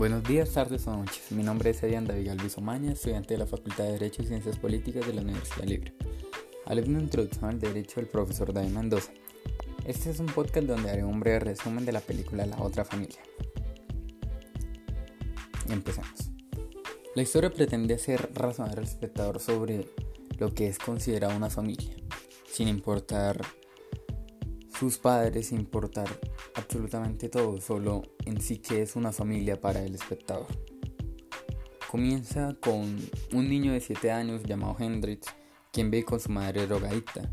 Buenos días, tardes o noches. Mi nombre es Edian David Galvis Omaña, estudiante de la Facultad de Derecho y Ciencias Políticas de la Universidad Libre. Alumno introducción al derecho del profesor David Mendoza. Este es un podcast donde haré un breve resumen de la película La otra familia. Empecemos. La historia pretende hacer razonar al espectador sobre lo que es considerado una familia, sin importar sus padres, sin importar absolutamente todo, solo en sí que es una familia para el espectador. Comienza con un niño de 7 años llamado Hendrix, quien ve con su madre drogadicta,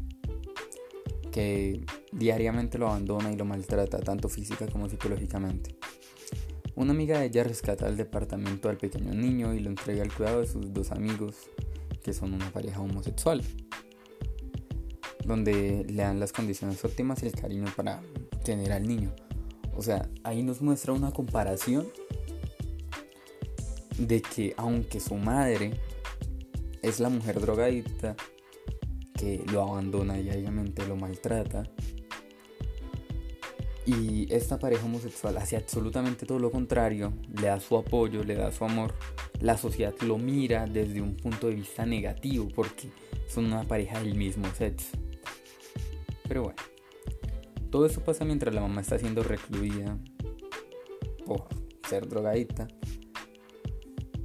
que diariamente lo abandona y lo maltrata tanto física como psicológicamente. Una amiga de ella rescata al departamento al pequeño niño y lo entrega al cuidado de sus dos amigos, que son una pareja homosexual, donde le dan las condiciones óptimas y el cariño para tener al niño. O sea, ahí nos muestra una comparación de que aunque su madre es la mujer drogadicta que lo abandona diariamente, lo maltrata, y esta pareja homosexual hace absolutamente todo lo contrario, le da su apoyo, le da su amor, la sociedad lo mira desde un punto de vista negativo porque son una pareja del mismo sexo. Pero bueno. Todo eso pasa mientras la mamá está siendo recluida por ser drogadita.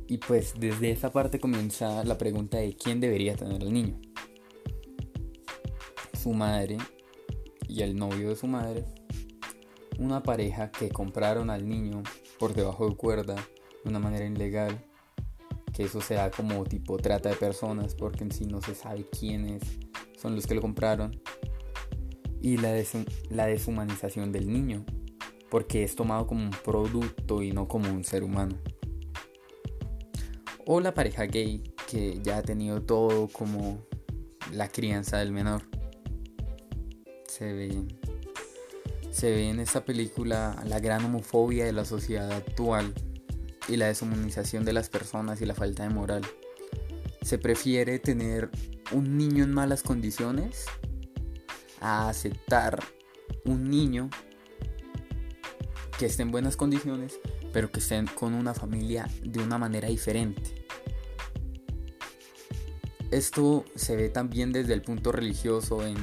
Y pues desde esa parte comienza la pregunta de quién debería tener al niño. Su madre y el novio de su madre. Una pareja que compraron al niño por debajo de cuerda de una manera ilegal. Que eso sea como tipo trata de personas porque en sí no se sabe quiénes son los que lo compraron y la, deshumanización del niño, porque es tomado como un producto y no como un ser humano. O la pareja gay, que ya ha tenido todo como la crianza del menor. Se ve, se ve en esta película la gran homofobia de la sociedad actual y la deshumanización de las personas y la falta de moral. Se prefiere tener un niño en malas condiciones a aceptar un niño que esté en buenas condiciones, pero que esté con una familia de una manera diferente. Esto se ve también desde el punto religioso en,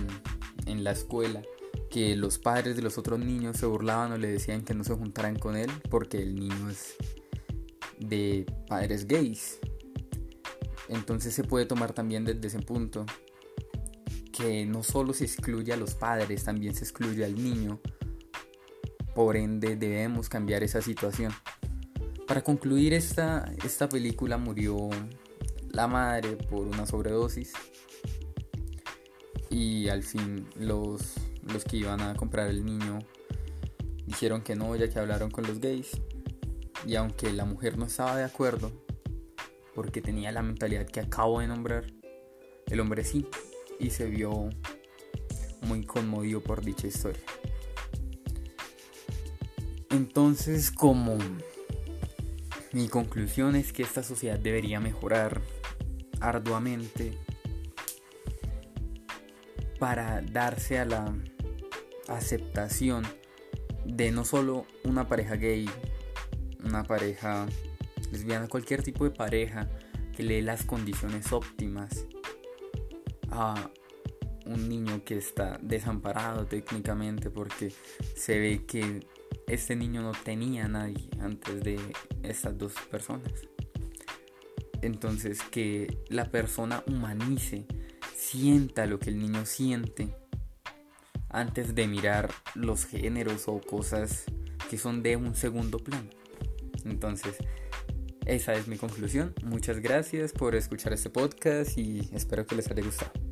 en la escuela, que los padres de los otros niños se burlaban o le decían que no se juntaran con él porque el niño es de padres gays. Entonces se puede tomar también desde ese punto que no solo se excluye a los padres, también se excluye al niño. Por ende debemos cambiar esa situación. Para concluir esta, esta película murió la madre por una sobredosis y al fin los, los que iban a comprar el niño dijeron que no, ya que hablaron con los gays. Y aunque la mujer no estaba de acuerdo, porque tenía la mentalidad que acabo de nombrar, el hombre sí y se vio muy conmovido por dicha historia. Entonces, como mi conclusión es que esta sociedad debería mejorar arduamente para darse a la aceptación de no solo una pareja gay, una pareja lesbiana, cualquier tipo de pareja que le dé las condiciones óptimas a un niño que está desamparado técnicamente porque se ve que este niño no tenía a nadie antes de estas dos personas. Entonces que la persona humanice, sienta lo que el niño siente antes de mirar los géneros o cosas que son de un segundo plano. Entonces, esa es mi conclusión. Muchas gracias por escuchar este podcast y espero que les haya gustado.